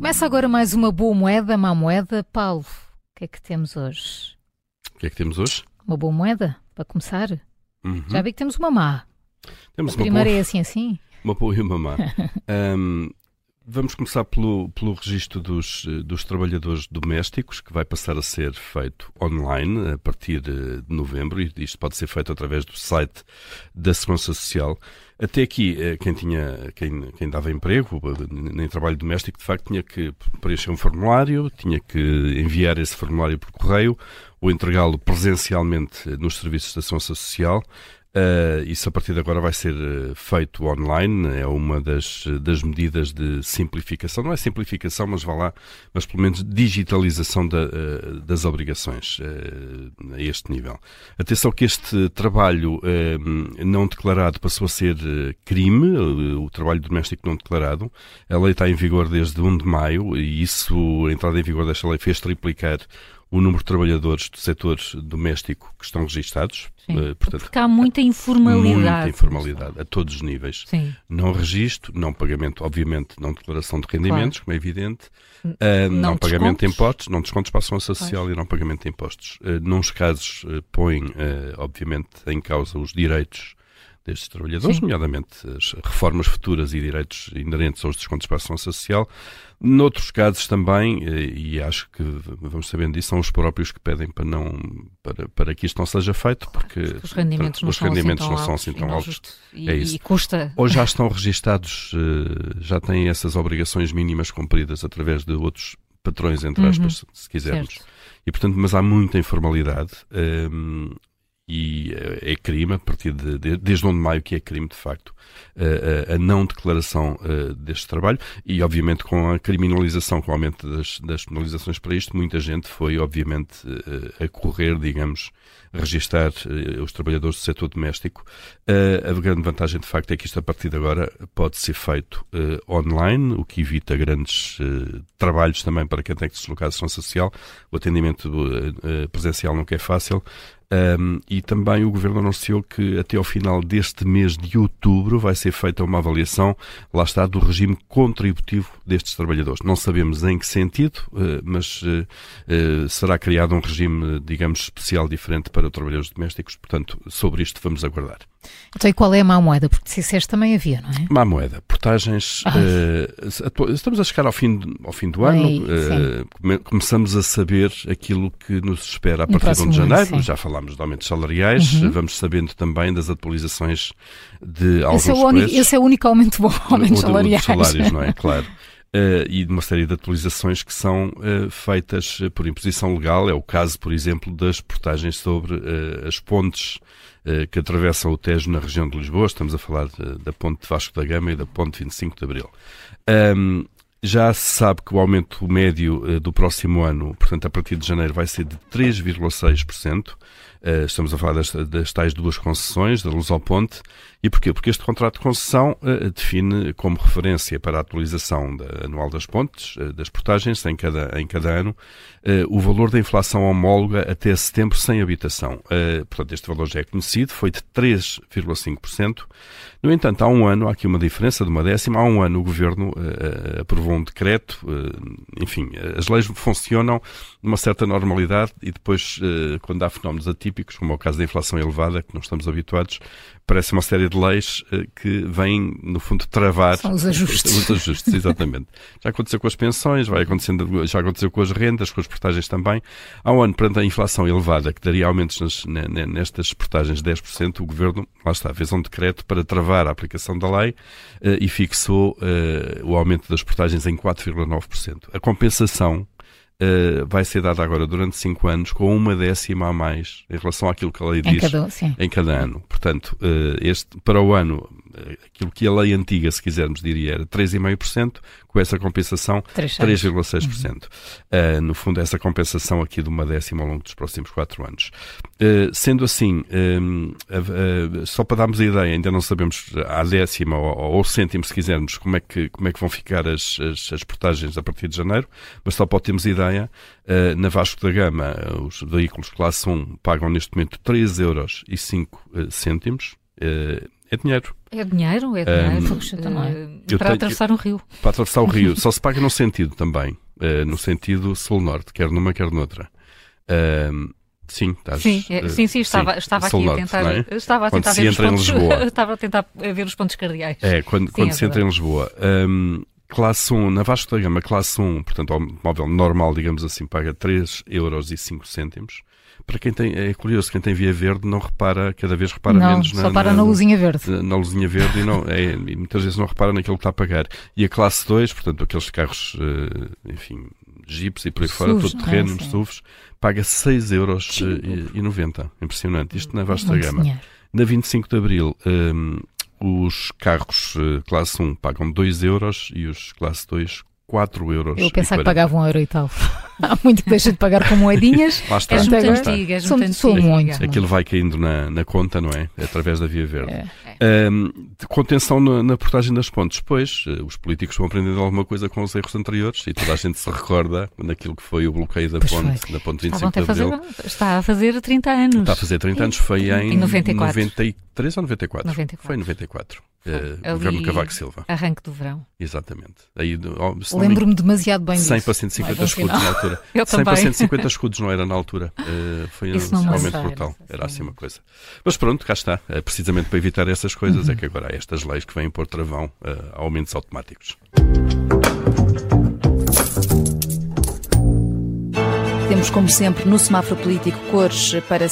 Começa agora mais uma boa moeda, má moeda. Paulo, o que é que temos hoje? O que é que temos hoje? Uma boa moeda, para começar. Uhum. Já vi que temos uma má. Temos A uma primeira boa, é assim assim? uma boa e uma má. Ahm, vamos começar pelo, pelo registro dos, eh, dos trabalhadores domésticos, que vai passar a ser feito online a partir de novembro, e isto pode ser feito através do site da Segurança Social. Até aqui, eh, quem, tinha, quem, quem dava emprego eh, em trabalho doméstico, de facto, tinha que preencher um formulário, tinha que enviar esse formulário por correio ou entregá-lo presencialmente nos serviços da Segurança Social. Uh, isso a partir de agora vai ser uh, feito online, é uma das, das medidas de simplificação, não é simplificação, mas vá lá, mas pelo menos digitalização da, uh, das obrigações a este nível. Atenção que este trabalho não declarado passou a ser crime, o trabalho doméstico não declarado. A lei está em vigor desde 1 de maio e isso, a entrada em vigor desta lei fez triplicar o número de trabalhadores do setor doméstico que estão registados. Uh, portanto, Porque há muita informalidade. muita informalidade a todos os níveis. Sim. Não registro, não pagamento, obviamente, não declaração de rendimentos, como é evidente, uh, não não, pagamento de impostos, não descontos para a ação social e não pagamento de impostos. Uh, nuns casos, uh, põe, uh, obviamente, em causa os direitos destes trabalhadores, Sim. nomeadamente as reformas futuras e direitos inerentes aos descontos para a ação social. Noutros casos também, eh, e acho que vamos sabendo disso, são os próprios que pedem para, não, para, para que isto não seja feito, porque Os rendimentos não os são rendimentos assim tão não são altos assim e tão não altos. justo- E, É isso. e custa. Ou já estão registados, eh, já têm essas obrigações mínimas cumpridas através de outros patrões, entre Uhum. aspas, se quisermos. Certo. E, portanto, mas há muita informalidade hum, e eh, é crime, a partir de, de- desde 1 de maio que é crime, de facto, eh, a, a não declaração eh, deste trabalho e, obviamente, com a criminalização, com o aumento das, das penalizações para isto, muita gente foi, obviamente, eh, a correr, digamos, registar eh, os trabalhadores do setor doméstico. Eh, a grande vantagem, de facto, é que isto, a partir de agora, pode ser feito eh, online, o que evita grandes eh, trabalhos também para quem tem que deslocar à Segurança Social. O atendimento eh, eh, presencial nunca é fácil. Um, e também o Governo anunciou que até ao final deste mês de outubro vai ser feita uma avaliação, lá está, do regime contributivo destes trabalhadores. Não sabemos em que sentido, eh, mas eh, eh, será criado um regime, digamos, especial diferente para trabalhadores domésticos. Portanto, sobre isto vamos aguardar. Então, e qual é a má moeda? Porque se disseste também havia, não é? Má moeda, portagens. Atu- estamos a chegar ao fim, ao fim do ano. Ai, come- começamos a saber aquilo que nos espera a partir de 1 de ano, janeiro. Já falámos de aumentos salariais. Uhum. Vamos sabendo também das atualizações de alguns Esse é, o único, preços. esse é o único aumento bom, aumentos O do- salariais. Salários, não é? Claro. Eh, e de uma série de atualizações que são eh, feitas eh, por imposição legal. É o caso, por exemplo, das portagens sobre eh, as pontes que atravessam o Tejo na região de Lisboa. Estamos a falar de- da ponte de Vasco da Gama e da ponte 25 de Abril. Ahm, já se sabe que o aumento médio eh, do próximo ano, portanto, a partir de janeiro, vai ser de 3,6%. Eh, estamos a falar das, das tais duas concessões, da Luz ao Ponte. E porquê? Porque este contrato de concessão eh, define como referência para a atualização anual das pontes, das portagens, em cada, em cada ano, o valor da inflação homóloga até setembro sem habitação. Portanto, este valor já é conhecido, foi de 3,5%. No entanto, há um ano, há aqui uma diferença de uma décima, há um ano o Governo eh, aprovou um decreto, eh, enfim, as leis funcionam numa certa normalidade e depois, eh, quando há fenómenos atípicos, como é o caso da inflação elevada, que não estamos habituados, parece uma série de leis eh, que vêm, no fundo, travar São os ajustes. os ajustes, exatamente. Já aconteceu com as pensões, vai acontecendo, já aconteceu com as rendas, com as portagens também. Há um ano, perante a inflação elevada, que daria aumentos nas, ne- ne- nestas portagens de 10%, o Governo, lá está, fez um decreto para travar a aplicação da lei eh, e fixou eh, o aumento das portagens em 4,9%. A compensação eh, vai ser dada agora durante 5 anos com uma décima a mais em relação àquilo que a lei Em diz cada um, sim. em cada ano. Portanto, eh, este, para o ano, aquilo que a lei antiga, se quisermos, diria era 3,5%, com essa compensação, 3,6%. Eh, no fundo, essa compensação aqui de uma décima ao longo dos próximos quatro anos. Eh, sendo assim, eh, eh, só para darmos a ideia, ainda não sabemos à décima ou, ou cêntimo, se quisermos, como é que, como é que vão ficar as, as, as portagens a partir de janeiro, mas só para termos ideia, eh, na Vasco da Gama, eh, os veículos classe 1 pagam neste momento 3 euros 5 eh, cêntimos. Eh, é dinheiro. É dinheiro, é dinheiro. Um, também. Para tenho, atravessar um rio. Para atravessar o rio. Só se paga num sentido também. Uh, no sentido sul-norte, quer numa, quer noutra. Uh, Sim, estás, sim, uh, sim, sim, estava, sim, estava aqui a tentar, é? estava a tentar ver os pontos, estava a tentar ver os pontos cardeais. É, quando, sim, quando é se entra em Lisboa. Um, classe 1, na Vasco da Gama, classe 1, portanto, o móvel normal, digamos assim, paga 3 euros 5 cêntimos. Para quem tem, é curioso, quem tem via verde não repara, cada vez repara não, menos na, só para na, na luzinha verde. Na, na, luzinha verde e, não, é, e muitas vezes não repara naquilo que está a pagar. E a classe 2, portanto, aqueles carros, uh, enfim, jeeps e por aí fora, todo terreno, é, SUVs, paga 6 euros eh, e 90. Impressionante. Isto na vasta gama. Dinheiro. Na 25 de Abril, um, os carros uh, classe 1 pagam 2 euros e os classe 2 4 euros. Eu pensava que pagava um euro e tal. Há muito que deixa de pagar com moedinhas. Lá está. És muito antiga, és muito sou, sou muito. Aquilo vai caindo na, na conta, não é? Através da Via Verde. É. Um, contenção na, na portagem das pontes. Pois, eh, os políticos vão aprendendo alguma coisa com os erros anteriores e toda a gente se recorda naquilo que foi o bloqueio da pois ponte, da ponte 25 de Abril. Fazer, está a fazer 30 anos. Está a fazer 30 anos. Foi em, em 94. 93 ou 94? 94. Foi em 94. Uh, governo Cavaco Silva. Arranque do verão. Exatamente. Aí, oh, Lembro-me demasiado bem 100 disso. para 150 escudos na altura. Eu 100 para 150 escudos não era na altura. Uh, foi Isso um aumento brutal. Era assim uma coisa. Mas pronto, cá está. Uh, precisamente para evitar essas coisas uhum. é que agora há estas leis que vêm pôr travão uh, a aumentos automáticos. Temos, como sempre, no semáforo político cores para